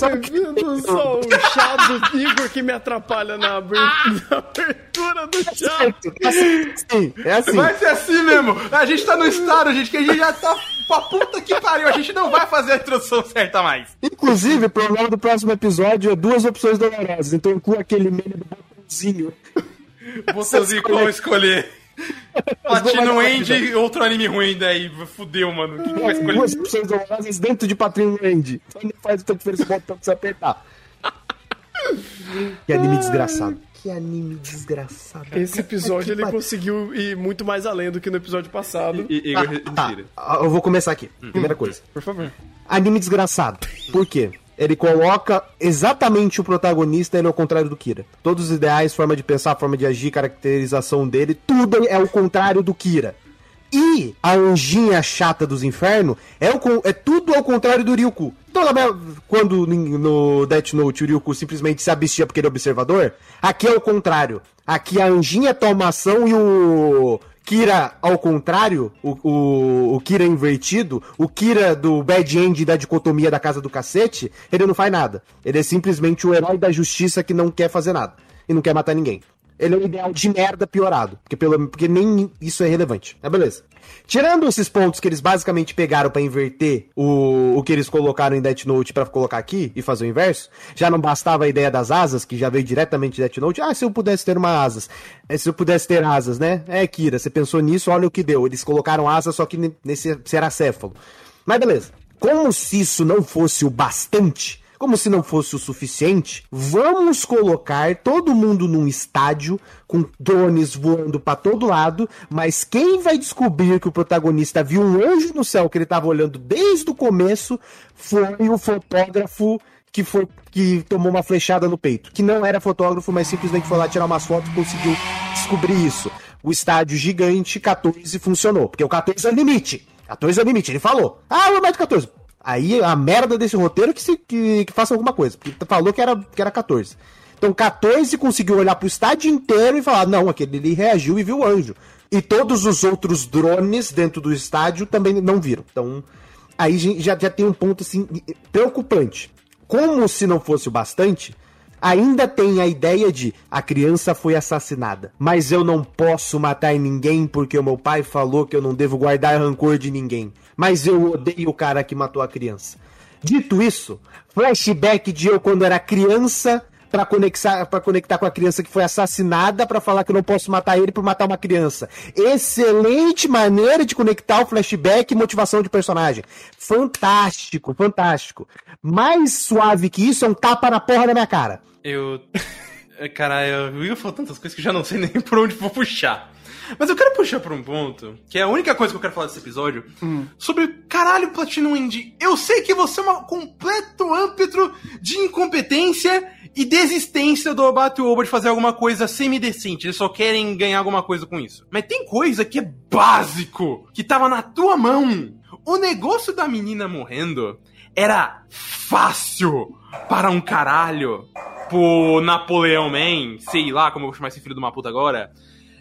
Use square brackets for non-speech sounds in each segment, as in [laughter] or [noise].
bem-vindo, sou o chá do Igor que me atrapalha na abertura do chá. É assim, é assim. Vai ser assim mesmo. A gente tá no estado, gente, que a gente já tá pra puta que pariu. A gente não vai fazer a introdução certa mais. Inclusive, o problema do próximo episódio é duas opções dolorosas. Então inclui aquele meme do botãozinho. Botãozinho qual escolher. [laughs] Platino End e outro anime ruim daí. Fudeu, mano. Que, vai escolher? Duas opções dolorosas dentro de Patrinho End. Só não faz o botão que você apertar. Que anime desgraçado. Que anime desgraçado. Esse episódio ele conseguiu ir muito mais além do que no episódio passado. I- Ah, Igor, tá. Ah, Eu vou começar aqui. Primeira coisa. Por favor. Anime desgraçado. Por quê? Ele coloca exatamente o protagonista ele é o contrário do Kira. Todos os ideais, forma de pensar, forma de agir, caracterização dele, tudo é o contrário do Kira. E a anjinha chata dos infernos é, é tudo ao contrário do Ryuku. Então, quando no Death Note o Ryuku simplesmente se abstia porque ele é observador, aqui é o contrário. Aqui a anjinha toma ação e o Kira ao contrário, o, o, o Kira invertido, o Kira do Bad End da dicotomia da casa do cacete, ele não faz nada. Ele é simplesmente o herói da justiça que não quer fazer nada. E não quer matar ninguém. Ele é um ideal de merda piorado. Porque, pelo, porque nem isso é relevante. É beleza. Tirando esses pontos que eles basicamente pegaram pra inverter o, o que eles colocaram em Death Note pra colocar aqui e fazer o inverso, já não bastava a ideia das asas, que já veio diretamente de Death Note. Ah, se eu pudesse ter uma asas. É, se eu pudesse ter asas, né? É, Kira, você pensou nisso, olha o que deu. Eles colocaram asas, só que ne- nesse seracéfalo. Mas beleza. Como se isso não fosse o bastante, como se não fosse o suficiente, vamos colocar todo mundo num estádio com drones voando pra todo lado, mas quem vai descobrir que o protagonista viu um anjo no céu que ele tava olhando desde o começo foi o fotógrafo que foi que tomou uma flechada no peito, que não era fotógrafo, mas simplesmente foi lá tirar umas fotos e conseguiu descobrir isso. O estádio gigante 14 funcionou, porque o 14 é o limite. 14 é o limite, ele falou. Ah, o mais de 14. Aí a merda desse roteiro que, se, que, que faça alguma coisa. Porque falou que era, que era 14. Então 14 conseguiu olhar pro estádio inteiro e falar: não, aquele ali reagiu e viu o anjo. E todos os outros drones dentro do estádio também não viram. Então aí já, já tem um ponto assim preocupante. Como se não fosse o bastante, ainda tem a ideia de a criança foi assassinada, mas eu não posso matar ninguém porque o meu pai falou que eu não devo guardar rancor de ninguém. Mas eu odeio o cara que matou a criança. Dito isso, flashback de eu quando era criança pra conectar, pra conectar com a criança que foi assassinada pra falar que eu não posso matar ele por matar uma criança. Excelente maneira de conectar o flashback e motivação de personagem. Fantástico, fantástico. Mais suave que isso é um tapa na porra da minha cara. Eu. Cara, eu ia falar tantas coisas que eu já não sei [laughs] nem por onde vou puxar. Mas eu quero puxar por um ponto, que é a única coisa que eu quero falar desse episódio, sobre caralho, Platinum Indie. Eu sei que você é um completo âmbito de incompetência e desistência do Obata Oba de fazer alguma coisa semidecente. Eles só querem ganhar alguma coisa com isso. Mas tem coisa que é básico, que tava na tua mão. O negócio da menina morrendo era fácil para um caralho pro Napoleão Man, sei lá como eu vou chamar esse filho de uma puta agora,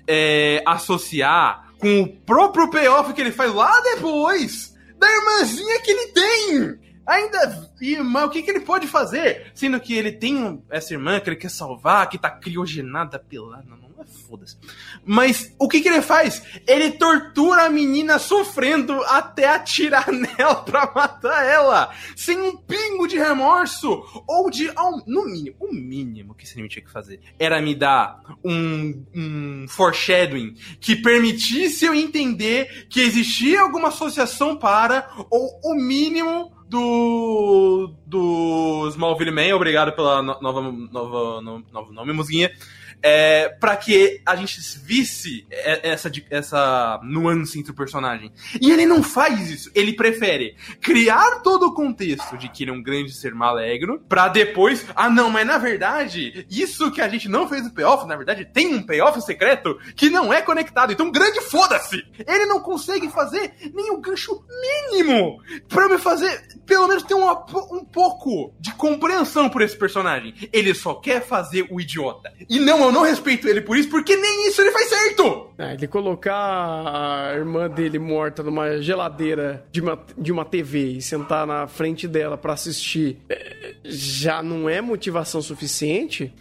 é, associar com o próprio payoff que ele faz lá depois da irmãzinha que ele tem. Ainda, mas o que, que ele pode fazer? Sendo que ele tem essa irmã que ele quer salvar, que tá criogenada pela. Não, foda-se. Mas o que, que ele faz? Ele tortura a menina sofrendo até atirar [laughs] nela pra matar ela. Sem um pingo de remorso. Ou de. ao- no mínimo, o mínimo que esse anime tinha que fazer era me dar um, um foreshadowing que permitisse eu entender que existia alguma associação para, ou o mínimo do do Smallville Man, obrigado pela no- nova, nova, no- nome, musguinha, é, para que a gente visse e- essa, essa nuance entre o personagem. E ele não faz isso, ele prefere criar todo o contexto de que ele é um grande ser maligno, pra depois, ah não, mas na verdade, isso que a gente não fez no payoff, na verdade tem um payoff secreto que não é conectado, então grande foda-se! Ele não consegue fazer nem o gancho mínimo pra me fazer pelo menos ter uma, um pouco de compreensão por esse personagem. Ele só quer fazer o idiota. E não, eu não respeito ele por isso, porque nem isso ele faz certo! É, ele colocar a irmã dele morta numa geladeira de uma, de uma TV e sentar na frente dela para assistir é, já não é motivação suficiente?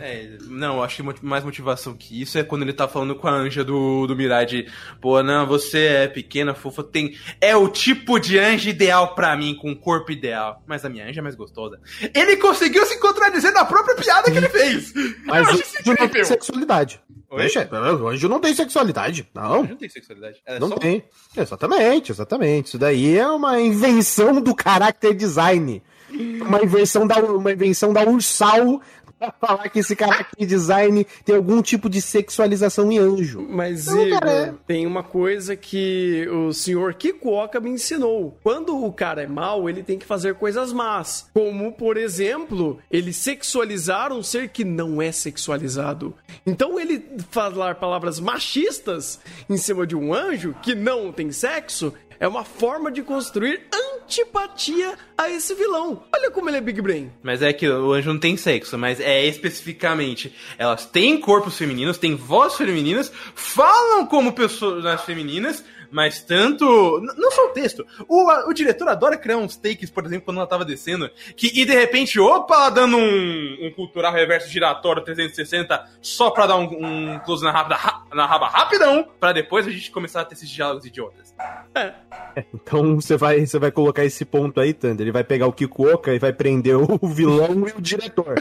É, não, acho que mais motivação que isso é quando ele tá falando com a anja do, do Mirai de, pô, não, você é pequena, fofa, tem. É o tipo de anja ideal para mim, com corpo ideal. Mas a minha anja é mais gostosa. Ele conseguiu se contradizer na própria piada que ele fez! [laughs] Mas o anjo não tem sexualidade. O anjo não tem sexualidade. Não. não tem sexualidade. É não só... tem. Exatamente, exatamente. Isso daí é uma invenção do [laughs] character design. Uma invenção da, uma invenção da Ursal [laughs] falar que esse cara aqui, design, tem algum tipo de sexualização em anjo. Mas, então, Igor, é... tem uma coisa que o senhor Kikuoka me ensinou. Quando o cara é mau, ele tem que fazer coisas más. Como, por exemplo, ele sexualizar um ser que não é sexualizado. Então, ele falar palavras machistas em cima de um anjo que não tem sexo é uma forma de construir antipatia a esse vilão. Olha como ele é Big Brain. Mas é que o anjo não tem sexo, mas é especificamente. Elas têm corpos femininos, têm vozes femininas, falam como pessoas femininas, mas tanto. Não só o texto. O, o diretor adora criar uns takes, por exemplo, quando ela tava descendo, que e de repente, opa, ela dando um, um cultural reverso giratório 360 só pra dar um, um close na raba, na raba rapidão, pra depois a gente começar a ter esses diálogos idiotas. É. é então você vai, você vai colocar esse ponto aí, Thunder. Ele vai pegar o Kikuoka e vai prender o [laughs] vilão e o diretor.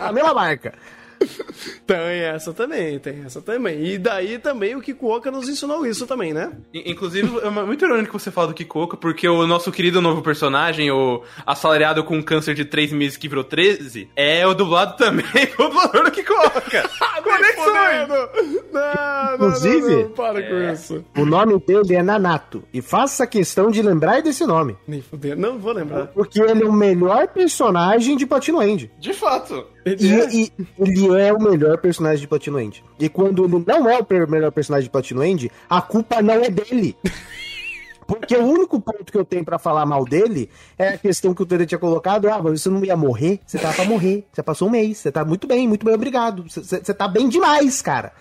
a mesma marca. [laughs] tem essa também, tem essa também. E daí também o Kikuoka nos ensinou isso também, né? Inclusive, é muito irônico que você fala do Kikuoka, porque o nosso querido novo personagem, o assalariado com câncer de 3 meses que virou 13, é o dublado também [laughs] o dublador do Kikuoka. [laughs] Conexões! Não, Inclusive, não, não, para é. com isso. O nome dele é Nanato. E faça questão de lembrar desse nome. Nem fuder, não vou lembrar. Porque ele é o melhor personagem de Platino End. De fato. Ele, é? E, ele é o melhor personagem de Platino End. E quando ele não é o melhor personagem de Platino End, a culpa não é dele. [laughs] Porque o único ponto que eu tenho para falar mal dele é a questão que o Tere tinha colocado. Ah, mas você não ia morrer? Você tá pra morrer. Você passou um mês. Você tá muito bem, muito bem, obrigado. Você, você tá bem demais, cara.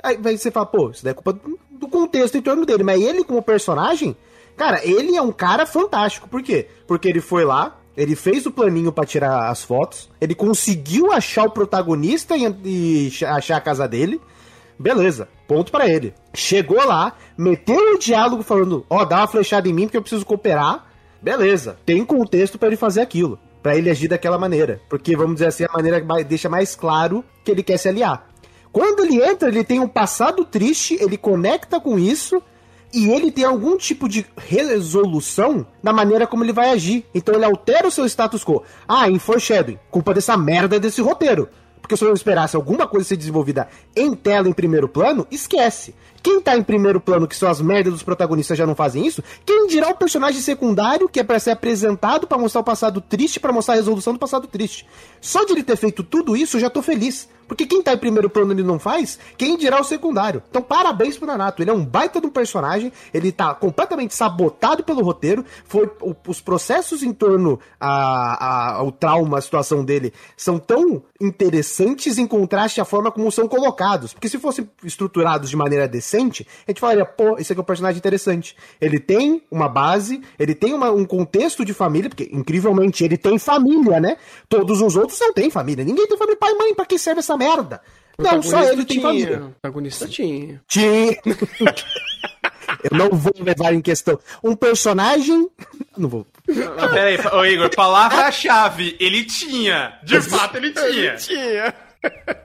Aí você fala, pô, isso daí é culpa do contexto em torno dele. Mas ele, como personagem, cara, ele é um cara fantástico. Por quê? Porque ele foi lá, ele fez o planinho para tirar as fotos. Ele conseguiu achar o protagonista e, e achar a casa dele. Beleza, ponto para ele. Chegou lá, meteu o diálogo falando: Ó, oh, dá uma flechada em mim porque eu preciso cooperar. Beleza, tem contexto para ele fazer aquilo. para ele agir daquela maneira. Porque, vamos dizer assim, a maneira que deixa mais claro que ele quer se aliar. Quando ele entra, ele tem um passado triste, ele conecta com isso e ele tem algum tipo de resolução na maneira como ele vai agir. Então ele altera o seu status quo. Ah, em foreshadowing, culpa dessa merda desse roteiro. Porque se eu esperasse alguma coisa ser desenvolvida em tela, em primeiro plano, esquece. Quem tá em primeiro plano, que são as merdas dos protagonistas, já não fazem isso? Quem dirá o personagem secundário, que é para ser apresentado para mostrar o passado triste, para mostrar a resolução do passado triste? Só de ele ter feito tudo isso, eu já tô feliz. Porque quem tá em primeiro plano ele não faz, quem dirá o secundário. Então, parabéns pro Nanato. Ele é um baita de um personagem, ele tá completamente sabotado pelo roteiro. Foi o, os processos em torno a, a, ao trauma, a situação dele, são tão interessantes em contraste à forma como são colocados. Porque se fossem estruturados de maneira decente, a gente falaria, pô, esse aqui é um personagem interessante. Ele tem uma base, ele tem uma, um contexto de família, porque incrivelmente ele tem família, né? Todos os outros não têm família. Ninguém tem família, pai e mãe, pra que serve essa merda? Não, só ele tinha. tem família. Protagonista tinha. Tinha. [laughs] Eu não vou levar em questão. Um personagem. [laughs] Não vou. Peraí, ô Igor, palavra-chave. Ele tinha. De fato, ele tinha. Ele tinha.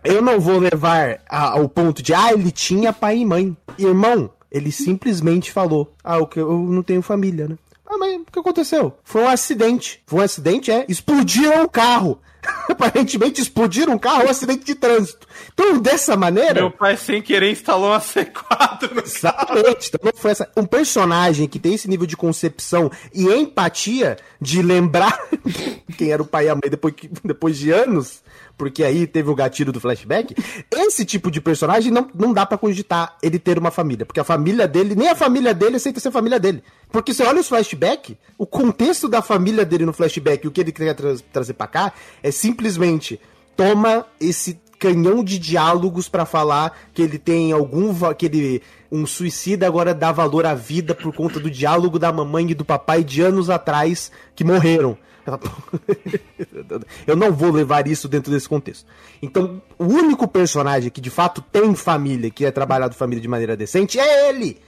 Eu não vou levar ao ponto de, ah, ele tinha pai e mãe. Irmão, ele simplesmente falou, ah, eu não tenho família, né? Ah, mas o que aconteceu? Foi um acidente. Foi um acidente, é. Explodiram o carro. [laughs] Aparentemente explodiram um carro um acidente de trânsito. Então, dessa maneira. Meu pai, sem querer, instalou uma C4 no Exatamente. Então, foi essa... Um personagem que tem esse nível de concepção e empatia de lembrar [laughs] quem era o pai e a mãe depois, depois de anos porque aí teve o gatilho do flashback. Esse tipo de personagem não, não dá para cogitar ele ter uma família, porque a família dele, nem a família dele aceita ser família dele. Porque você olha os flashback, o contexto da família dele no flashback o que ele quer tra trazer para cá é simplesmente toma esse canhão de diálogos para falar que ele tem algum que ele um suicida agora dá valor à vida por conta do diálogo da mamãe e do papai de anos atrás que morreram. [laughs] Eu não vou levar isso dentro desse contexto. Então, o único personagem que de fato tem família, que é trabalhado família de maneira decente, é ele.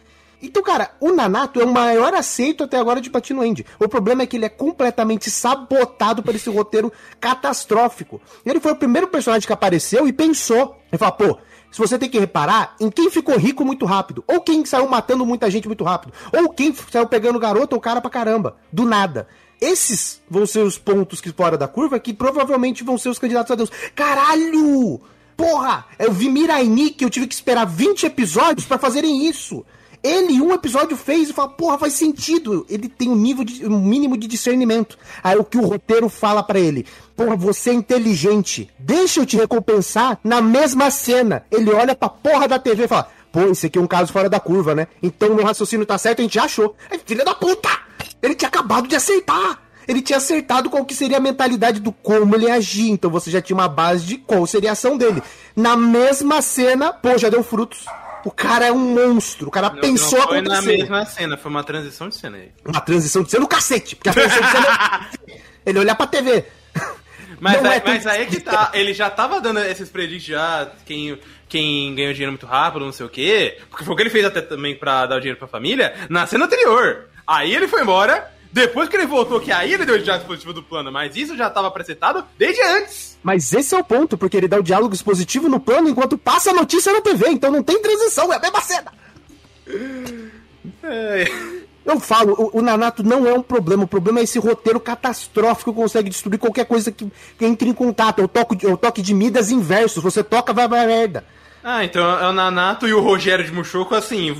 Então, cara, o Nanato é o maior aceito até agora de Patino End. O problema é que ele é completamente sabotado por esse roteiro catastrófico. Ele foi o primeiro personagem que apareceu e pensou. Ele falou, pô, se você tem que reparar em quem ficou rico muito rápido, ou quem saiu matando muita gente muito rápido, ou quem saiu pegando garoto ou cara pra caramba, do nada. Esses vão ser os pontos que fora da curva que provavelmente vão ser os candidatos a Deus. Caralho! Porra! Eu vi Mirai Nikki, eu tive que esperar 20 episódios para fazerem isso. Ele, um episódio, fez e fala, porra, faz sentido. Ele tem um nível de um mínimo de discernimento. Aí o que o roteiro fala para ele: Porra, você é inteligente. Deixa eu te recompensar na mesma cena. Ele olha pra porra da TV e fala: Pô, esse aqui é um caso fora da curva, né? Então meu raciocínio tá certo, a gente já achou. É filha da puta! Ele tinha acabado de acertar! Ele tinha acertado qual que seria a mentalidade do como ele agir. Então você já tinha uma base de qual seria a ação dele. Na mesma cena, pô, já deu frutos. O cara é um monstro. O cara Não, pensou não foi acontecer. na mesma cena, foi uma transição de cena aí. Uma transição de cena no cacete. Porque a transição de cena [laughs] é ele olhar pra TV. Mas, aí, é mas aí que tá, ele já tava dando esses predicts já, quem, quem ganhou dinheiro muito rápido, não sei o quê, porque foi o que ele fez até também pra dar o dinheiro pra família, na cena anterior. Aí ele foi embora, depois que ele voltou, que aí ele deu o diálogo positivo do plano, mas isso já tava precetado desde antes. Mas esse é o ponto, porque ele dá o diálogo expositivo no plano enquanto passa a notícia na TV. Então não tem transição, é a mesma cena. É. Eu falo, o, o Nanato não é um problema. O problema é esse roteiro catastrófico que consegue destruir qualquer coisa que, que entre em contato. É o, toque, de Midas inverso. Você toca, vai pra merda. Ah, então é o Nanato e o Rogério de Muxoco, assim,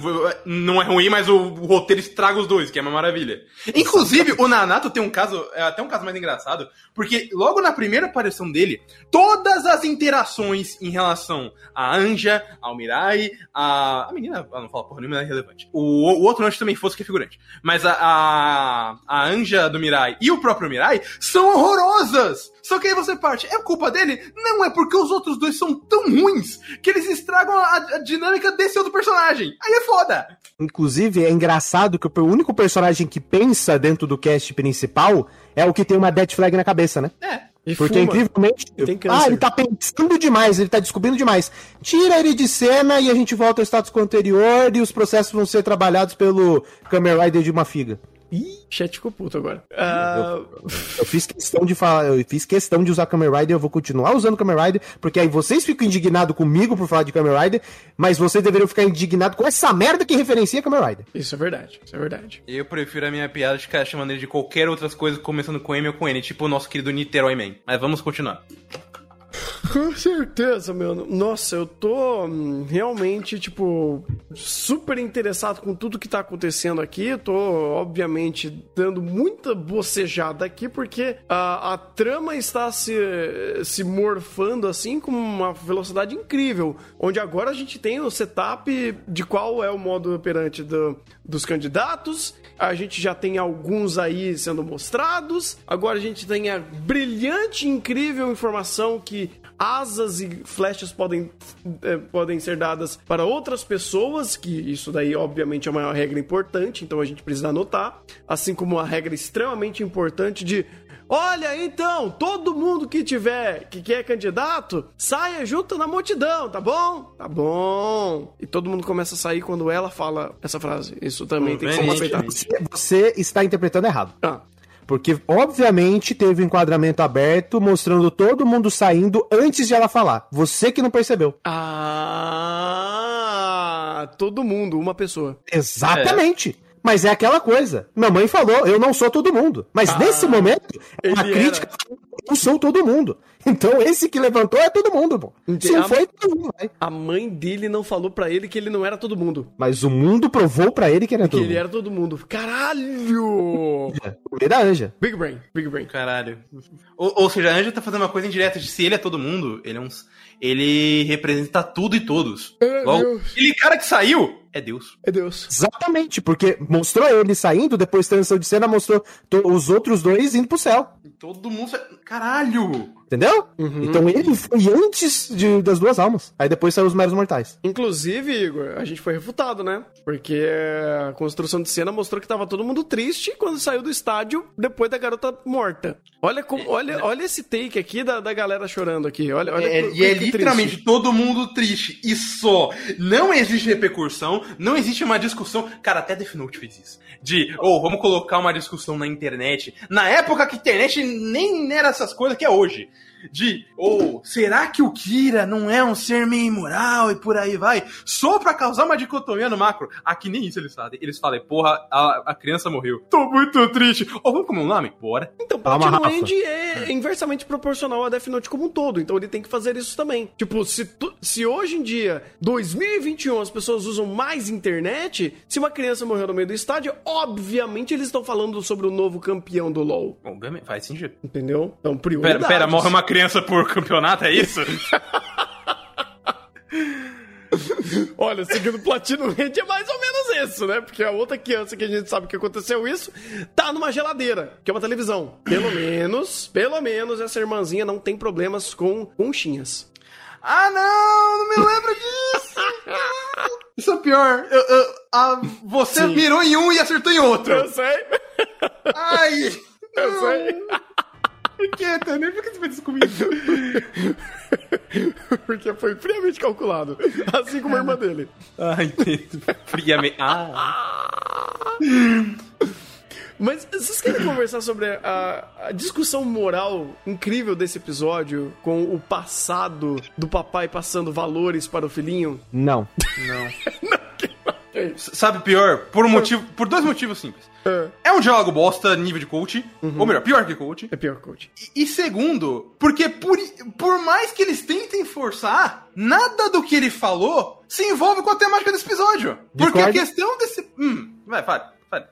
não é ruim, mas o, o roteiro estraga os dois, que é uma maravilha. Inclusive, o Nanato tem um caso, é até um caso mais engraçado, porque logo na primeira aparição dele, todas as interações em relação a Anja, ao Mirai, a. A menina, ela não fala porra nenhuma, é irrelevante. O, o outro antes também fosse que é figurante. Mas a, a, a Anja do Mirai e o próprio Mirai são horrorosas! Só que aí você parte, é culpa dele? Não, é porque os outros dois são tão ruins que eles estragam a, a dinâmica desse outro personagem. Aí é foda! Inclusive, é engraçado que o único personagem que pensa dentro do cast principal é o que tem uma death flag na cabeça, né? É. E Porque fuma. incrivelmente. Ah, ele tá pensando demais, ele tá descobrindo demais. Tira ele de cena e a gente volta ao status quo anterior e os processos vão ser trabalhados pelo Kamen Rider de uma figa. Ih, chat ficou puto agora. Ah, Eu fiz questão de falar, eu fiz questão de usar Kamen Rider, eu vou continuar usando Kamen Rider, porque aí vocês ficam indignados comigo por falar de Kamen Rider, mas vocês deveriam ficar indignados com essa merda que referencia Kamen Rider. isso é verdade, isso é verdade. Eu prefiro a minha piada de ficar chamando ele de qualquer outras coisas, começando com M ou com N, tipo o nosso querido Niterói Man. Mas vamos continuar. Com certeza, meu. Nossa, eu tô hum, realmente, tipo, super interessado com tudo que tá acontecendo aqui. Eu tô, obviamente, dando muita bocejada aqui, porque a, a trama está se, se morfando assim com uma velocidade incrível. Onde agora a gente tem o setup de qual é o modo operante do, dos candidatos. A gente já tem alguns aí sendo mostrados. Agora a gente tem a brilhante, incrível informação que asas e flechas podem, eh, podem ser dadas para outras pessoas, que isso daí, obviamente, é uma regra importante, então a gente precisa anotar. Assim como a regra extremamente importante de. Olha, então, todo mundo que tiver, que quer candidato, saia junto na multidão, tá bom? Tá bom. E todo mundo começa a sair quando ela fala essa frase. Isso também tem que ser respeitado. Você, você está interpretando errado. Ah, Porque, obviamente, teve um enquadramento aberto mostrando todo mundo saindo antes de ela falar. Você que não percebeu. Ah, todo mundo, uma pessoa. Exatamente. Mas é aquela coisa. Minha mãe falou, eu não sou todo mundo. Mas nesse momento, é ele crítica eu sou todo mundo. Então esse que levantou é todo mundo, pô. Se não a, foi, todo mundo vai. a mãe dele não falou pra ele que ele não era todo mundo. Mas o mundo provou pra ele que era Que todo ele mundo. era todo mundo. Caralho! Ele era anja. Big Brain, Big Brain. Caralho. Ou, ou seja, a Anja tá fazendo uma coisa indireta de se ele é todo mundo, ele é um. Ele representa tudo e todos. É, Logo, Deus. aquele cara que saiu é Deus. É Deus. Exatamente, porque mostrou ele saindo, depois transição de cena, mostrou os outros dois indo pro céu. Todo mundo. Caralho! Entendeu? Uhum. Então ele foi antes de- das duas almas. Aí depois saiu os meros mortais. Inclusive, Igor, a gente foi refutado, né? Porque a construção de cena mostrou que tava todo mundo triste quando saiu do estádio depois da garota morta. Olha, como, olha, olha esse take aqui da, da galera chorando aqui. Olha, olha É, que- e é literalmente triste. todo mundo triste. E só. Não existe repercussão, não existe uma discussão. Cara, até Death Note fez isso. De, ou vamos colocar uma discussão na internet. Na época que internet nem era essas coisas que é hoje. De, ou, será que o Kira não é um ser meio imoral e por aí vai? Só pra causar uma dicotomia no macro. Aqui nem isso eles fazem. Eles falam, porra, a, a criança morreu. Tô muito triste. Ou vamos comer um nome? Bora. Então, Rafa. End é inversamente proporcional a Death Note como um todo. Então ele tem que fazer isso também. Tipo, se, tu- se hoje em dia, 2021, as pessoas usam mais internet, se uma criança morreu no meio do estádio, obviamente eles estão falando sobre o novo campeão do LoL. Obviamente, faz sentido. Entendeu? Então, Pera, prioridades. pera, morre uma criança por campeonato, é isso? [laughs] Olha, seguindo o Platino End é mais ou menos isso, né? Porque a outra criança que a gente sabe que aconteceu isso tá numa geladeira, que é uma televisão. Pelo menos, pelo menos essa irmãzinha não tem problemas com conchinhas. Ah, não! Não me lembro disso! [laughs] Isso é pior. Eu- eu- ah, você Sim. mirou em um e acertou em outro. Eu sei, Ai! eu sei. Por que, Tanner? Por que você fez isso comigo? [laughs] Porque foi friamente calculado. Assim como a irmã dele. Ah, entendo. Friamente. Ah. Mas vocês querem conversar sobre a, a discussão moral incrível desse episódio com o passado do papai passando valores para o filhinho? Não. Não. [laughs] S- Sabe pior? Por um motivo. Por dois motivos simples. É, É um diálogo bosta, nível de coach. Ou melhor, pior que coach. é pior, coach. E, e segundo, porque por, por mais que eles tentem forçar, nada do que ele falou se envolve com a temática desse episódio. Porque a questão desse. Hum, vai, fale.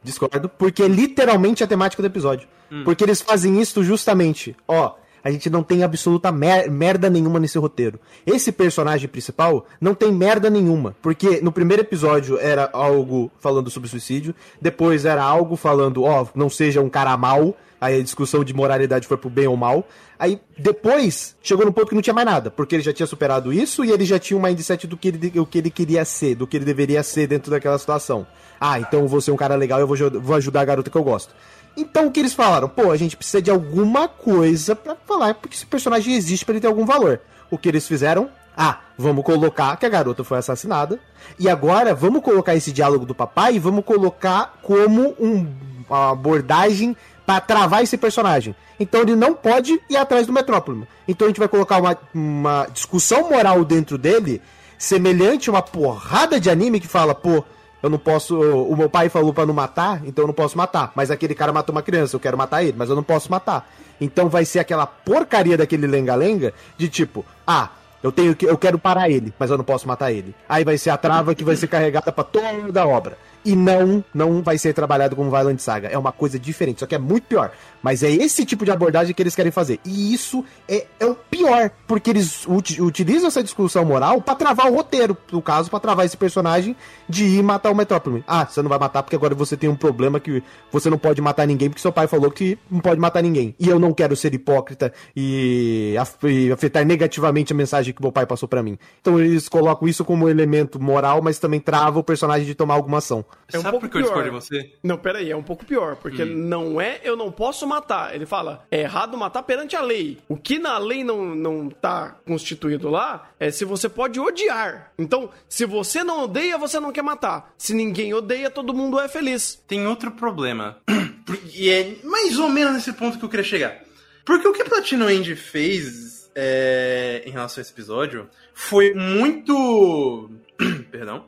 Discordo, porque é literalmente a temática do episódio. Porque eles fazem isso justamente. Ó, a gente não tem absoluta mer- merda nenhuma nesse roteiro. Esse personagem principal não tem merda nenhuma. Porque no primeiro episódio era algo falando sobre suicídio, depois era algo falando, ó, não seja um cara mal. Aí a discussão de moralidade foi pro bem ou mal. Aí depois chegou no ponto que não tinha mais nada, porque ele já tinha superado isso e ele já tinha um mindset do que ele, o que ele queria ser, do que ele deveria ser dentro daquela situação. Ah, então vou ser um cara legal e eu vou, vou ajudar a garota que eu gosto. Então o que eles falaram? Pô, a gente precisa de alguma coisa pra falar porque esse personagem existe pra ele ter algum valor. O que eles fizeram? Ah, vamos colocar que a garota foi assassinada. E agora vamos colocar esse diálogo do papai e vamos colocar como um, uma abordagem pra travar esse personagem. Então ele não pode ir atrás do Metrópole. Então a gente vai colocar uma, uma discussão moral dentro dele, semelhante a uma porrada de anime que fala, pô, eu não posso. O meu pai falou pra não matar, então eu não posso matar. Mas aquele cara matou uma criança, eu quero matar ele, mas eu não posso matar. Então vai ser aquela porcaria daquele lenga-lenga de tipo, ah, eu tenho que. Eu quero parar ele, mas eu não posso matar ele. Aí vai ser a trava que vai ser carregada pra toda a obra. E não, não vai ser trabalhado como Violent Saga. É uma coisa diferente, só que é muito pior. Mas é esse tipo de abordagem que eles querem fazer. E isso é, é o pior, porque eles uti- utilizam essa discussão moral pra travar o roteiro, no caso, pra travar esse personagem de ir matar o Metrópole. Ah, você não vai matar porque agora você tem um problema que você não pode matar ninguém porque seu pai falou que não pode matar ninguém. E eu não quero ser hipócrita e, e afetar negativamente a mensagem que meu pai passou pra mim. Então eles colocam isso como elemento moral, mas também trava o personagem de tomar alguma ação. É um Sabe pouco por que eu discordo de pior. você? Não, peraí, é um pouco pior, porque não é eu não posso matar. Ele fala, é errado matar perante a lei. O que na lei não, não tá constituído lá é se você pode odiar. Então, se você não odeia, você não quer matar. Se ninguém odeia, todo mundo é feliz. Tem outro problema. [clears throat] E é mais ou menos nesse ponto que eu queria chegar. Porque o que Platino End fez é, em relação a esse episódio foi muito. [clears throat] Perdão.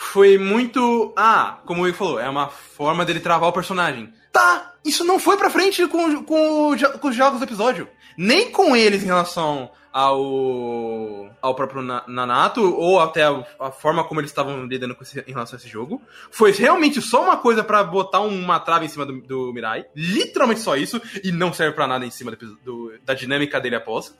Foi muito. Ah, como ele falou, é uma forma dele travar o personagem. Tá, isso não foi pra frente com, com, com os jogos do episódio. Nem com eles em relação ao, ao próprio Nanato, ou até a, a forma como eles estavam lidando com esse, em relação a esse jogo. Foi realmente só uma coisa para botar uma trave em cima do, do, Mirai. Literalmente só isso, e não serve para nada em cima do, do, da dinâmica dele após.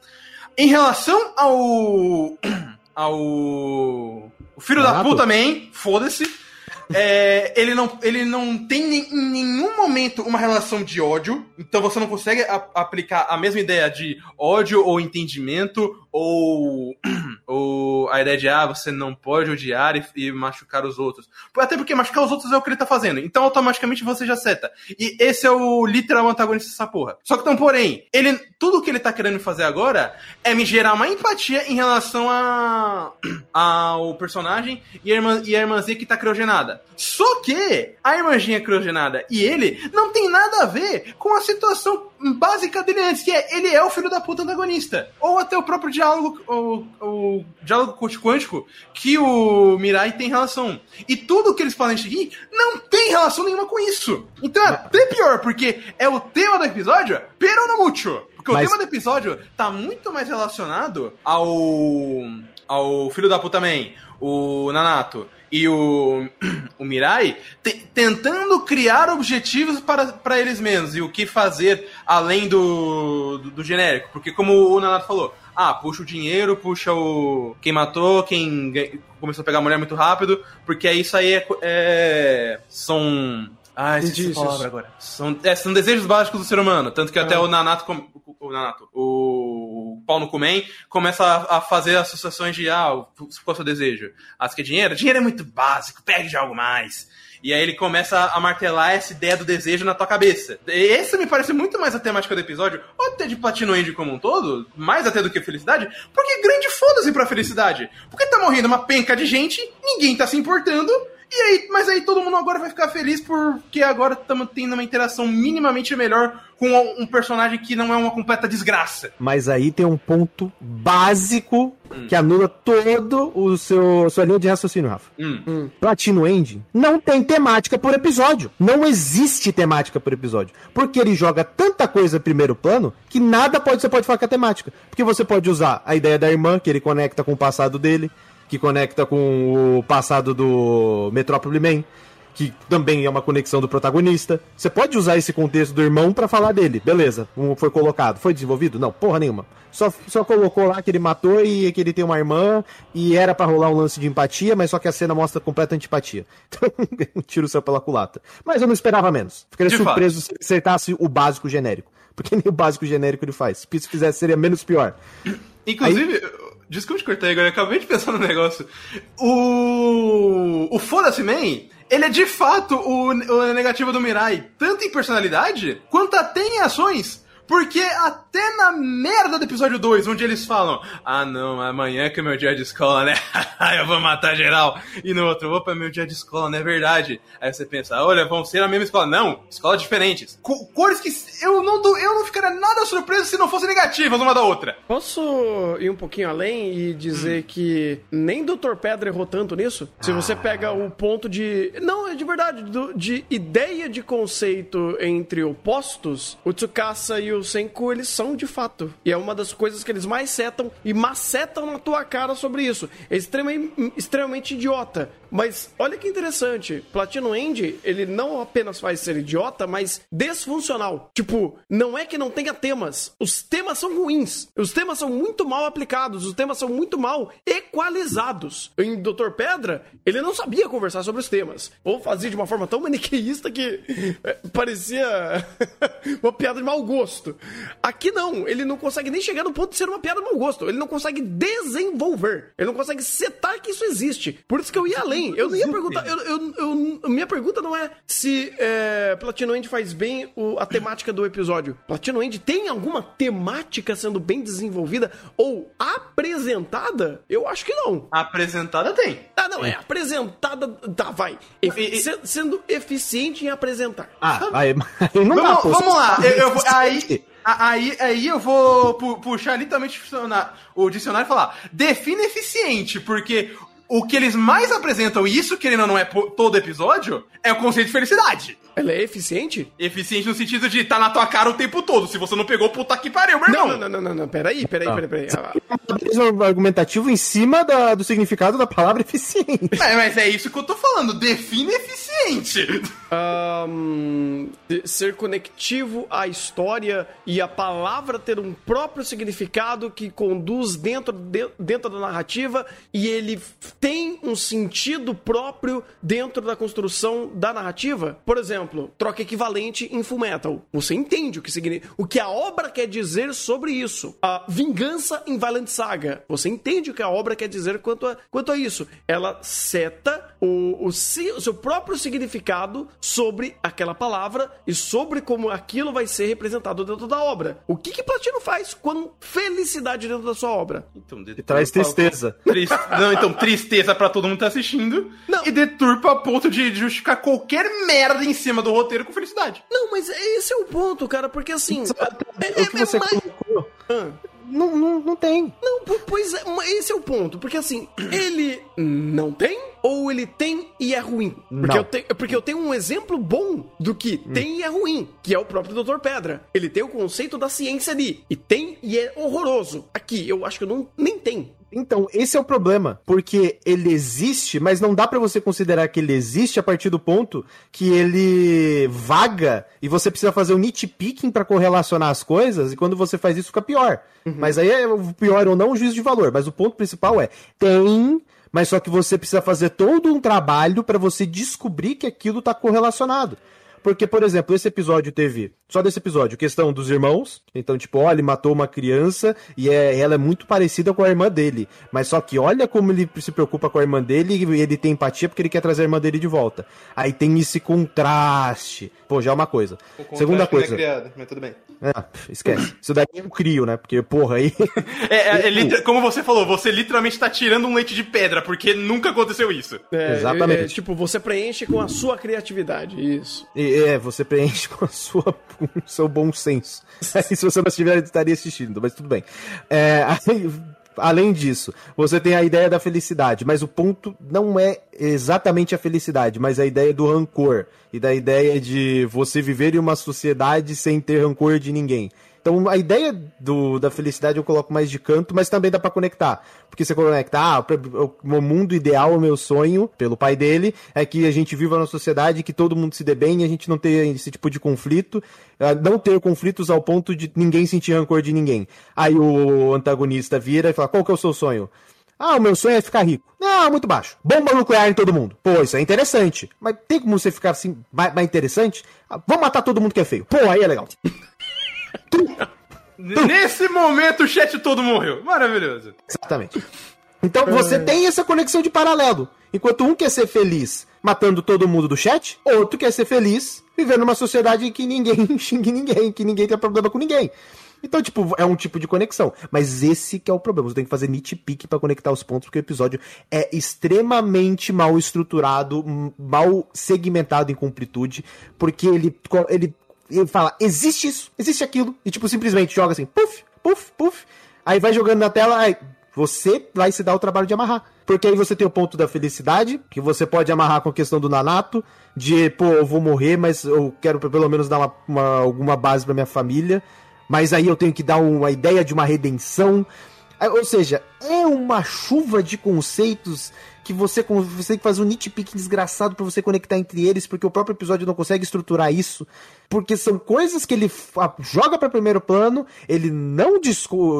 Em relação ao. [clears throat] ao. O filho da puta também, foda-se. É, ele, não, ele não tem em nenhum momento uma relação de ódio, então você não consegue a, aplicar a mesma ideia de ódio ou entendimento ou, ou a ideia de, ah, você não pode odiar e, e, machucar os outros. Até porque machucar os outros é o que ele tá fazendo. Então, automaticamente, você já seta. E esse é o literal antagonista dessa porra. Só que, então, porém, ele, tudo que ele tá querendo fazer agora é me gerar uma empatia em relação a, [clears throat] ao personagem e a, irmã, e a irmãzinha que tá criogenada. Só que a irmãzinha criogenada e ele não tem nada a ver com a situação básica dele antes, que é ele é o filho da puta antagonista. Ou até o próprio diálogo, o, o diálogo quântico que o Mirai tem relação. E tudo que eles falam seguir não tem relação nenhuma com isso. Então é até pior, porque é o tema do episódio, pero no mucho. Porque Mas... o tema do episódio tá muito mais relacionado ao. ao filho da puta man, o Nanato e o, [clears throat] o Mirai tentando criar objetivos para, para eles mesmos e o que fazer além do, do, do, genérico. Porque, como o Nanato falou, ah, puxa o dinheiro, puxa o quem matou, quem começou a pegar a mulher muito rápido, porque isso aí é, é são ah, essa palavra agora. São, é, são desejos básicos do ser humano. Tanto que até o Nanato, o, Nanato, o Paulo Kumen começa a, a, fazer associações de, ah, qual é o seu desejo? Ah, você quer dinheiro? Dinheiro é muito básico, pegue de algo mais. E aí ele começa a martelar essa ideia do desejo na tua cabeça. Esse me parece muito mais a temática do episódio, ou até de Platino End como um todo, mais até do que felicidade, porque grande foda-se pra felicidade. Porque tá morrendo uma penca de gente, ninguém tá se importando, e aí, mas aí todo mundo agora vai ficar feliz porque agora estamos tendo uma interação minimamente melhor com um personagem que não é uma completa desgraça. Mas aí tem um ponto básico hum. que anula todo o seu sua linha de raciocínio, Rafa. Hum. Hum. Platino End não tem temática por episódio. Não existe temática por episódio. Porque ele joga tanta coisa primeiro plano que nada pode você pode falar com a temática. Porque você pode usar a ideia da irmã, que ele conecta com o passado dele que conecta com o passado do Metrópole Man, que também é uma conexão do protagonista. Você pode usar esse contexto do irmão para falar dele, beleza? Um foi colocado, foi desenvolvido? Não, porra nenhuma. Só, só colocou lá que ele matou e que ele tem uma irmã e era para rolar um lance de empatia, mas só que a cena mostra completa antipatia. [laughs] Então, tiro o céu pela culata. Mas eu não esperava menos. Ficaria de surpreso fato. se acertasse o básico genérico. Porque nem o básico genérico ele faz. Se fizesse, seria menos pior. Inclusive, Aí... Desculpe cortar, agora eu acabei de pensar no negócio. O. O Foda-se Man, ele é de fato o, o negativo do Mirai, tanto em personalidade quanto até em ações. Porque até na merda do episódio 2, onde eles falam: Ah, não, amanhã que é meu dia de escola, né? [laughs] eu vou matar geral. E no outro, opa, é meu dia de escola, não é verdade. Aí você pensa: Olha, vão ser na mesma escola. Não, escolas diferentes. Co cores que eu não, eu não ficaria nada surpreso se não fossem negativas uma da outra. Posso ir um pouquinho além e dizer hum. que nem Dr. Pedra errou tanto nisso? Se você pega o ponto de. Não, é de verdade, do, de ideia de conceito entre opostos, o Tsukasa e o o Senku, eles são de fato. E é uma das coisas que eles mais setam e macetam na tua cara sobre isso. É extremamente, extremamente idiota. Mas olha que interessante, Platino End, ele não apenas faz ser idiota, mas desfuncional. Tipo, não é que não tenha temas. Os temas são ruins. Os temas são muito mal aplicados. Os temas são muito mal equalizados. Em Doutor Pedra, ele não sabia conversar sobre os temas. Ou fazia de uma forma tão maniqueísta que é, parecia [laughs] uma piada de mau gosto. Aqui não, ele não consegue nem chegar no ponto de ser uma piada de mau gosto. Ele não consegue desenvolver. Ele não consegue setar que isso existe. Por isso que eu ia além. Eu não ia perguntar. Eu, eu, eu, minha pergunta não é se é, Platino End faz bem o, a temática do episódio. Platino End tem alguma temática sendo bem desenvolvida ou apresentada? Eu acho que não. Apresentada tem. Ah, não, é apresentada. Tá, vai. E, sendo eficiente em apresentar. Ah, aí, [laughs] aí não vamos, dá, vamos lá. Eu, eu, [laughs] aí. Aí, aí eu vou pu puxar literalmente o dicionário e falar: define eficiente, porque o que eles mais apresentam, e isso querendo ou não é todo episódio, é o conceito de felicidade. Ela é eficiente? Eficiente no sentido de tá na tua cara o tempo todo. Se você não pegou, puta que pariu, meu irmão. Não, não, não, não, não. Peraí, peraí, peraí, peraí. Um argumentativo em cima da, do significado da palavra eficiente. É, mas é isso que eu tô falando. Define eficiente. Um, ser conectivo à história e a palavra ter um próprio significado que conduz dentro, de, dentro da narrativa e ele tem um sentido próprio dentro da construção da narrativa. Por exemplo, troca equivalente em Full Metal. Você entende o que significa, o que a obra quer dizer sobre isso. A vingança em Violent Saga. Você entende o que a obra quer dizer quanto a, quanto a isso. Ela seta o, o, o seu próprio significado sobre aquela palavra e sobre como aquilo vai ser representado dentro da obra. O que que Platino faz com felicidade dentro da sua obra? Então, e traz tristeza. Trist... Não, então, tristeza para todo mundo que tá assistindo. Não. E deturpa a ponto de justificar qualquer merda em cima do roteiro com felicidade. Não, mas esse é o ponto, cara, porque assim. É, é, o que você é mais... colocou. Ah. Não, não, não tem. Não, pois é, esse é o ponto. Porque assim, [clears throat] ele não tem ou ele tem e é ruim? Porque, eu, te, porque eu tenho um exemplo bom do que hum. tem e é ruim, que é o próprio Dr. Pedra. Ele tem o conceito da ciência ali. E tem e é horroroso. Aqui, eu acho que eu não, nem tem. Então, esse é o problema, porque ele existe, mas não dá para você considerar que ele existe a partir do ponto que ele vaga e você precisa fazer um nitpicking para correlacionar as coisas, e quando você faz isso fica pior. Uhum. Mas aí é o pior ou não o juízo de valor, mas o ponto principal é: tem mas só que você precisa fazer todo um trabalho para você descobrir que aquilo está correlacionado. Porque, por exemplo, esse episódio teve, só desse episódio, questão dos irmãos. Então, tipo, olha, ele matou uma criança e é, ela é muito parecida com a irmã dele. Mas só que olha como ele se preocupa com a irmã dele e ele tem empatia porque ele quer trazer a irmã dele de volta. Aí tem esse contraste. Pô, já é uma coisa. Segunda coisa. É criado, mas tudo bem. É, esquece. Isso daí eu crio, né? Porque, porra, aí. [laughs] É, é, é como você falou, você literalmente tá tirando um leite de pedra, porque nunca aconteceu isso. É, Exatamente. É, tipo, você preenche com a sua criatividade, isso. E, é, você preenche com a sua, [laughs] o seu bom senso. Aí, [laughs] se você não estiver, estaria assistindo, mas tudo bem. É, aí, além disso, você tem a ideia da felicidade, mas o ponto não é exatamente a felicidade, mas a ideia do rancor e da ideia de você viver em uma sociedade sem ter rancor de ninguém. Então a ideia do, da felicidade eu coloco mais de canto, mas também dá para conectar. Porque você conecta, ah, o mundo ideal, o meu sonho, pelo pai dele, é que a gente viva numa sociedade que todo mundo se dê bem e a gente não tenha esse tipo de conflito, ah, não ter conflitos ao ponto de ninguém sentir rancor de ninguém. Aí o antagonista vira e fala, qual que é o seu sonho? Ah, o meu sonho é ficar rico. Não, muito baixo. Bomba nuclear em todo mundo. Pô, isso é interessante. Mas tem como você ficar assim, mais, mais interessante? Ah, vamos matar todo mundo que é feio. Pô, aí é legal. Nesse momento o chat todo morreu. Maravilhoso. Exatamente. Então você tem essa conexão de paralelo. Enquanto um quer ser feliz matando todo mundo do chat, outro quer ser feliz vivendo numa sociedade em que ninguém [laughs] xingue ninguém, que ninguém tem problema com ninguém. Então, tipo, é um tipo de conexão. Mas esse que é o problema. Você tem que fazer nitpick para conectar os pontos, porque o episódio é extremamente mal estruturado, mal segmentado em completude, porque ele, ele ele fala, existe isso, existe aquilo, e tipo, simplesmente joga assim, puf, puf, puf, aí vai jogando na tela, aí você vai se dar o trabalho de amarrar. Porque aí você tem o ponto da felicidade, que você pode amarrar com a questão do Nanato, de, pô, eu vou morrer, mas eu quero pelo menos dar uma, uma alguma base pra minha família, mas aí eu tenho que dar uma ideia de uma redenção. Ou seja, é uma chuva de conceitos que você, você tem que fazer um nitpick desgraçado para você conectar entre eles, porque o próprio episódio não consegue estruturar isso. Porque são coisas que ele joga para primeiro plano, ele não,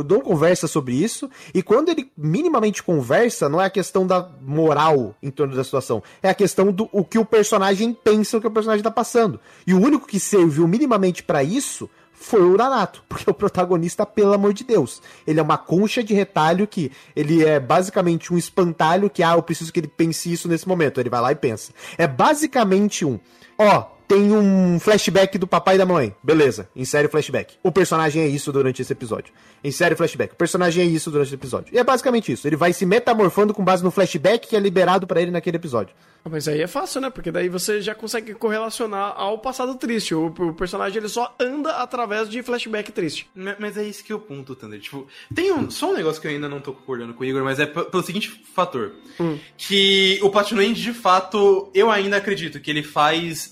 não conversa sobre isso, e quando ele minimamente conversa, não é a questão da moral em torno da situação, é a questão do o que o personagem pensa, o que o personagem tá passando. E o único que serviu minimamente para isso foi o Nanato, porque o protagonista, pelo amor de Deus, ele é uma concha de retalho que ele é basicamente um espantalho que, ah, eu preciso que ele pense isso nesse momento. Ele vai lá e pensa. É basicamente um, ó, tem um flashback do papai e da mãe. Beleza, insere o flashback. O personagem é isso durante esse episódio. Insere o flashback. O personagem é isso durante o episódio. E é basicamente isso. Ele vai se metamorfando com base no flashback que é liberado para ele naquele episódio. Ah, mas aí é fácil, né? Porque daí você já consegue correlacionar ao passado triste. O, o personagem ele só anda através de flashback triste. Mas, mas é isso que é o ponto, Thunder. Tipo, tem um, só um negócio que eu ainda não tô concordando com o Igor, mas é pelo seguinte fator. Hum. Que o Platinum End, de fato, eu ainda acredito que ele faz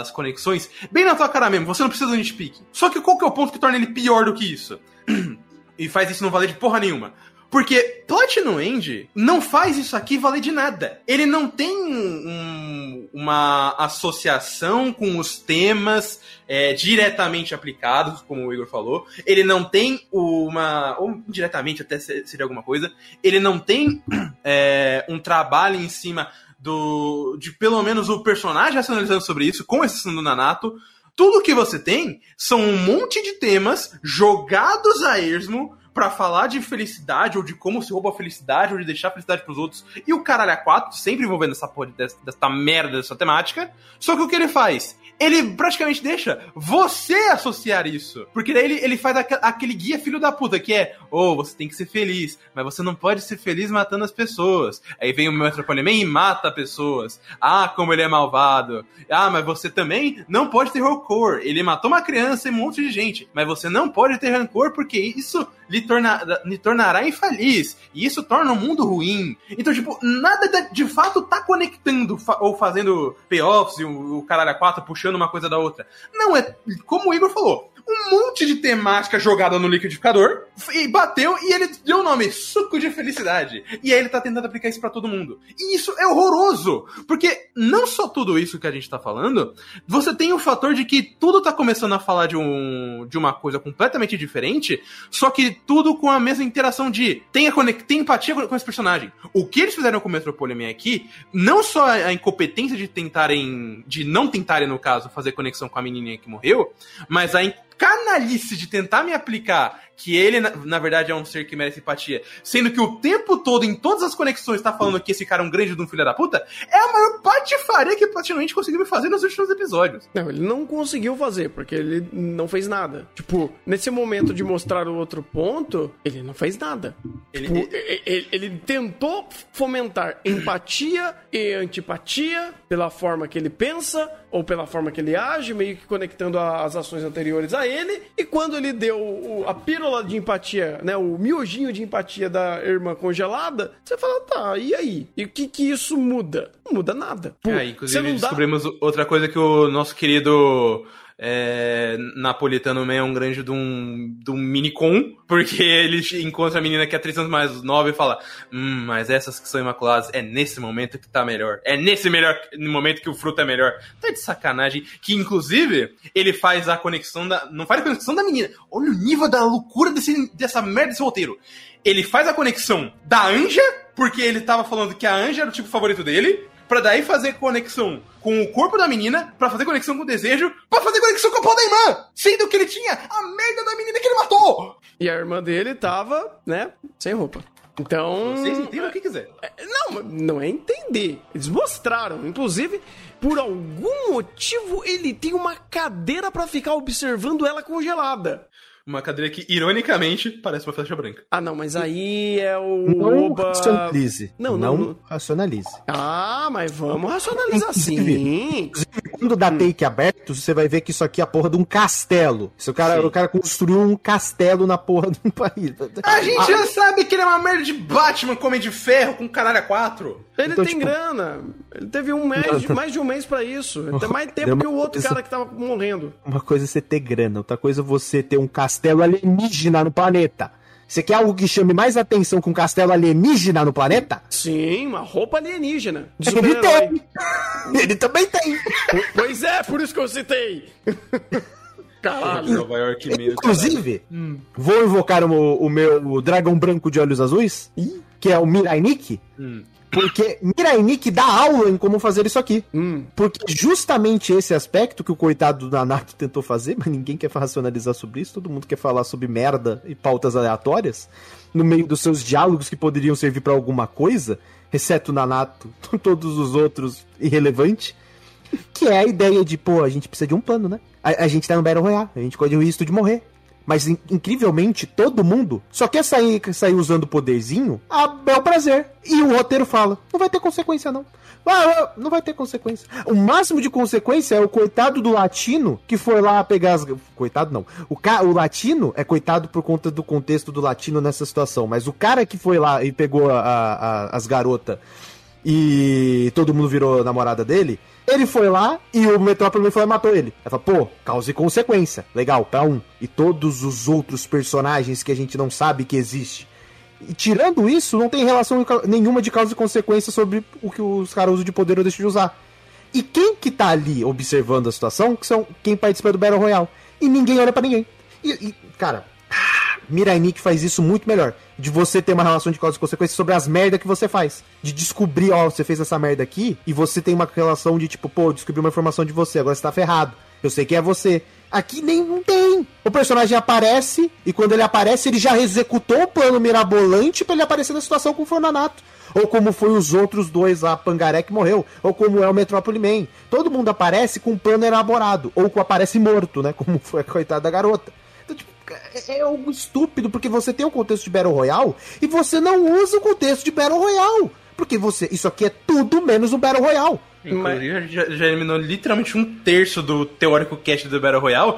essas conexões bem na tua cara mesmo. Você não precisa do nitpick. Só que qual que é o ponto que torna ele pior do que isso? [clears throat] e faz isso não valer de porra nenhuma. Porque Platinum End não faz isso aqui valer de nada. Ele não tem um, uma associação com os temas é, diretamente aplicados, como o Igor falou. Ele não tem uma. Ou indiretamente até seria alguma coisa. Ele não tem [clears throat] é, um trabalho em cima do. de pelo menos o personagem racionalizando sobre isso, com exceção do Nanato. Tudo que você tem são um monte de temas jogados a esmo para falar de felicidade, ou de como se rouba a felicidade, ou de deixar a felicidade pros outros, e o caralho a quatro, sempre envolvendo essa porra dessa, dessa merda, dessa temática. Só que o que ele faz? ele praticamente deixa você associar isso. Porque daí ele, ele faz aquele guia filho da puta, que é, oh, você tem que ser feliz, mas você não pode ser feliz matando as pessoas. Aí vem o Metropoliman e mata pessoas. Ah, como ele é malvado. Ah, mas você também não pode ter rancor. Ele matou uma criança e um monte de gente, mas você não pode ter rancor porque isso lhe, torna, lhe tornará infeliz. E isso torna o mundo ruim. Então, tipo, nada de fato tá conectando ou fazendo payoffs e o, o caralho a quatro puxando uma coisa da outra. Não, é como o Igor falou um monte de temática jogada no liquidificador e bateu e ele deu o nome suco de felicidade. E aí ele tá tentando aplicar isso para todo mundo. E isso é horroroso, porque não só tudo isso que a gente tá falando, você tem o fator de que tudo tá começando a falar de um de uma coisa completamente diferente, só que tudo com a mesma interação de tenha tem empatia com esse personagem. O que eles fizeram com o Metropolitan aqui, não só a incompetência de tentarem de não tentarem no caso fazer conexão com a menininha que morreu, mas a canalice de tentar me aplicar que ele, na, verdade, é um ser que merece empatia, sendo que o tempo todo, em todas as conexões, tá falando que esse cara é um grande de um filho da puta, é a maior patifaria que praticamente conseguiu fazer nos últimos episódios. Não, ele não conseguiu fazer, porque ele não fez nada. Tipo, nesse momento de mostrar o outro ponto, ele não fez nada. Ele, tipo, ele, ele, ele tentou fomentar empatia e antipatia pela forma que ele pensa ou pela forma que ele age, meio que conectando as ações anteriores a ele, e quando ele deu a pílula pílula de empatia, né? O miojinho de empatia da irmã congelada, você fala, tá, e aí? E o que que isso muda? Não muda nada. Pô, é, inclusive descobrimos dá... outra coisa que o nosso querido é, napolitano Man é um grande de um, de um minicon, porque ele encontra a menina que é três anos mais nova e fala: Hum, mas essas que são imaculadas, é nesse momento que tá melhor. É nesse melhor momento que o fruto é melhor. Tá de sacanagem. Que inclusive ele faz a conexão da. Não faz a conexão da menina. Olha o nível da loucura desse, dessa merda desse roteiro. Ele faz a conexão da Anja, porque ele tava falando que a Anja era o tipo favorito dele para daí fazer conexão com o corpo da menina, para fazer conexão com o desejo, para fazer conexão com a porra da irmã, sendo que ele tinha a merda da menina que ele matou. E a irmã dele tava, né, sem roupa. Então. Vocês entendem o que quiser. É, não, não é entender. Eles mostraram. Inclusive, por algum motivo, ele tem uma cadeira para ficar observando ela congelada. Uma cadeira que, ironicamente, parece uma flecha branca. Ah, não, mas aí é o. Não Oba... racionalize. Não, não, não, racionalize. Ah, mas vamos racionalizar sim. Quando dá take aberto, você vai ver que isso aqui é a porra de um castelo. Esse cara, o cara construiu um castelo na porra de um país. A gente ah, já sabe que ele é uma merda de Batman, come de ferro, com caralho a quatro. Ele então, tem tipo... grana. Ele teve um mês, mais de um mês pra isso. Ele tem mais tempo que o outro coisa... cara que tava morrendo. Uma coisa é você ter grana, outra coisa é você ter um castelo alienígena no planeta. Você quer algo que chame mais atenção que um castelo alienígena no planeta? Sim, uma roupa alienígena. Ele tem. Ele também tem. Pois é, por isso que eu citei. [laughs] Caralho. Nova York mesmo. Inclusive, hum. vou invocar o, o meu dragão branco de olhos azuis, que é o Mirai Nikki. Hum. Porque Mirai Nikki dá aula em como fazer isso aqui. Hum. Porque justamente esse aspecto que o coitado do Nanato tentou fazer, [laughs] mas ninguém quer racionalizar sobre isso, todo mundo quer falar sobre merda e pautas aleatórias, no meio dos seus diálogos que poderiam servir para alguma coisa, exceto o Nanato, [laughs] todos os outros irrelevantes Que é a ideia de, pô, a gente precisa de um plano, né? A, a gente tá no Battle Royale, a gente corre o risco de morrer. Mas in- incrivelmente, todo mundo só quer sair, sair usando o poderzinho a bel prazer. E o roteiro fala: não vai ter consequência, não. Ah, ah, não vai ter consequência. O máximo de consequência é o coitado do latino que foi lá pegar as. Coitado não. O, ca... o latino é coitado por conta do contexto do latino nessa situação. Mas o cara que foi lá e pegou a- a- as garotas e todo mundo virou namorada dele, ele foi lá e o Metrópole foi lá e matou ele. Ela falou, pô, causa e consequência. Legal, pra um. E todos os outros personagens que a gente não sabe que existe. E tirando isso, não tem relação nenhuma de causa e consequência sobre o que os caras usam de poder ou deixam de usar. E quem que tá ali observando a situação, que são quem participa do Battle Royale. E ninguém olha pra ninguém. E, e, cara, Mirai Nikki faz isso muito melhor. De você ter uma relação de causa e consequência sobre as merdas que você faz. De descobrir, ó, você fez essa merda aqui, e você tem uma relação de tipo, pô, descobri uma informação de você, agora você tá ferrado. Eu sei que é você. Aqui nem não tem. O personagem aparece, e quando ele aparece, ele já executou o plano mirabolante pra ele aparecer na situação com o Fornanato. Ou como foi os outros dois lá, Pangaré que morreu. Ou como é o Metrópole Man. Todo mundo aparece com um plano elaborado. Ou aparece morto, né? [laughs] Como foi a coitada da garota. Tipo, é algo estúpido, porque você tem o contexto de Battle Royale e você não usa o contexto de Battle Royale. Porque você. Isso aqui é tudo menos um Battle Royale. Inclusive, já, já eliminou literalmente um terço do teórico cast do Battle Royale,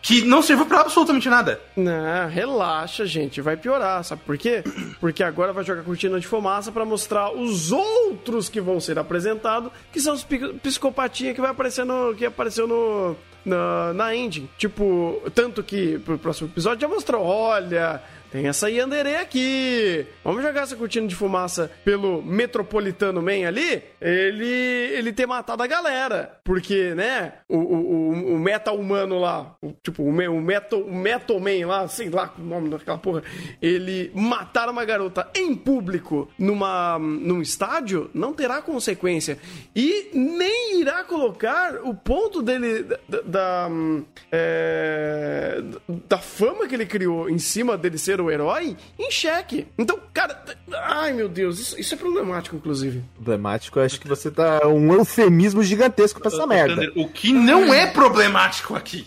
que não serviu pra absolutamente nada. Não, relaxa, gente. Vai piorar, sabe por quê? [clears throat] Porque agora vai jogar cortina de fumaça pra mostrar os outros que vão ser apresentados, que são os psicopatia que vai aparecer no. que apareceu no. Na, na engine. Tipo, tanto que pro próximo episódio já mostrou: olha, tem essa Yandere aqui. Vamos jogar essa cortina de fumaça pelo Metropolitano Man ali. Ele ele ter matado a galera. Porque, né? O, o, o, meta humano lá, o- tipo, o, o, metal, o Metal Man lá, sei lá o nome daquela porra, ele matar uma garota em público numa, num estádio não terá consequência. E nem irá colocar o ponto dele da. da, da, hum, é, da fama que ele criou em cima dele ser o herói em xeque. Então, cara, ai meu Deus, isso, isso é problemático, inclusive. Problemático, eu acho que você tá um eufemismo gigantesco pra essa merda. O que não é problemático aqui.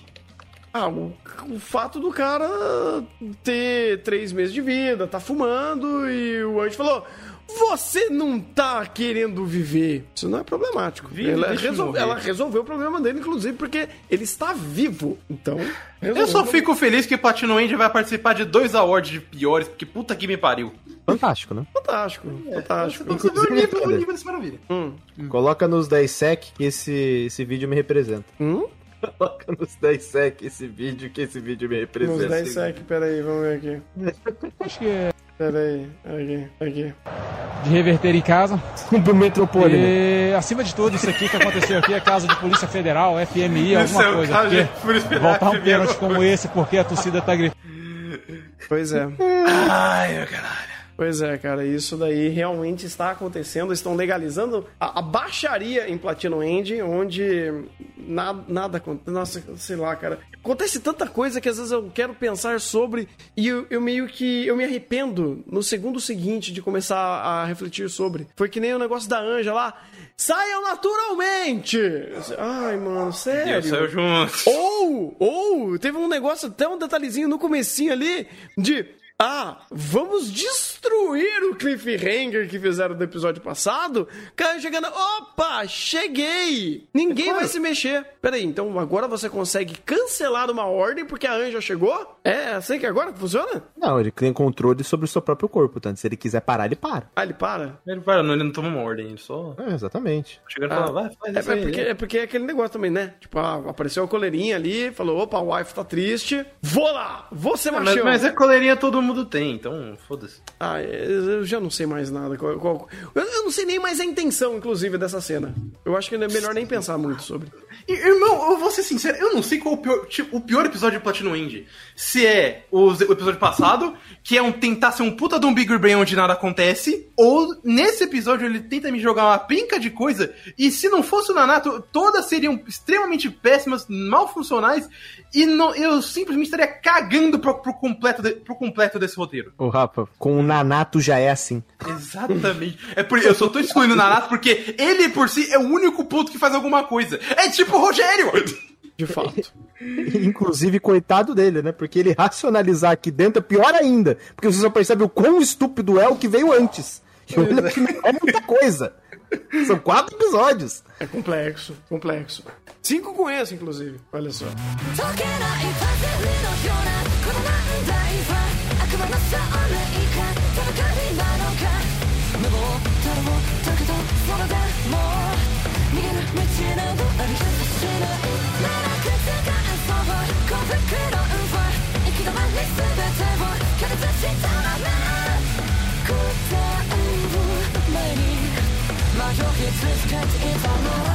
Ah, o, o fato do cara ter três meses de vida, tá fumando e o anjo falou. Você não tá querendo viver. Isso não é problemático. Vive, ela, resol- ela resolveu o problema dele, inclusive, porque ele está vivo. Então. Eu só o fico feliz que Platino End vai participar de dois awards de piores, porque puta que me pariu. Fantástico, né? Fantástico, fantástico. Você o Inclusive, nível, o nível dessa maravilha. Hum. Coloca nos 10 sec que esse, esse vídeo me representa. Hum? [laughs] Coloca nos 10 sec esse vídeo que esse vídeo me Nos representa. 10 sec, peraí, vamos ver aqui. Acho que é Peraí, aqui, aqui. de reverter em casa. Do Metropole. E, acima de tudo, isso aqui que aconteceu aqui é caso de Polícia Federal, FMI, Isso é alguma o coisa. Porque voltar um pênalti como esse porque a torcida tá gritando. Pois é. Ai, meu caralho. Pois é, cara, isso daí realmente está acontecendo. Estão legalizando a, a baixaria em Platinum End, onde nada, nada acontece. Nossa, sei lá, cara. Acontece tanta coisa que às vezes eu quero pensar sobre e eu, eu meio que eu me arrependo no segundo seguinte de começar a refletir sobre. Foi que nem o negócio da Anja lá. Saiam naturalmente! Ai, mano, sério. Deus, saiu junto. Ou, ou, teve um negócio, até um detalhezinho no comecinho ali, de... Ah, vamos destruir o cliffhanger que fizeram do episódio passado? Cara chegando, opa, cheguei! Ninguém vai se mexer. Peraí, então agora você consegue cancelar uma ordem porque a Anja chegou? É assim que agora funciona? Não, ele tem controle sobre o seu próprio corpo, tanto se ele quiser parar, ele para. Ah, ele para? Ele, para, não, ele não toma uma ordem, ele só É, exatamente. chega e Ah, fala, vai, faz É, isso aí. é porque, é porque é aquele negócio também, né? Tipo, ah, apareceu a coleirinha ali, falou, opa, o wife tá triste, vou lá, vou ser Mas, machão. mas a coleirinha todo mundo tem, então foda-se. Ah, eu já não sei mais nada. Qual- qual- eu, não sei nem mais a intenção, inclusive, dessa cena. Eu acho que é melhor nem pensar muito sobre. Irmão, eu vou ser sincero, eu não sei qual o pior, tipo, o pior episódio de Platinum Indie. Se é o, o episódio passado, que é um tentar ser um puta de um Bigger Brain onde nada acontece, ou nesse episódio ele tenta me jogar uma pinca de coisa, e se não fosse o Nanato, todas seriam extremamente péssimas, mal funcionais, E não, eu simplesmente estaria cagando pro, pro completo, de- pro completo desse roteiro. Ô, Rafa, com o Nanato já é assim. Exatamente. É por, eu só tô excluindo o Nanato porque ele por si é o único ponto que faz alguma coisa. É tipo o Rogério! De fato. [laughs] Inclusive, coitado dele, né? Porque ele racionalizar aqui dentro é pior ainda. Porque você só percebe o quão estúpido é o que veio antes. E olha que não é muita coisa. [laughs] São quatro episódios. É complexo, complexo. Cinco com esse, inclusive. Olha só. 解 It's risk cut if I'm not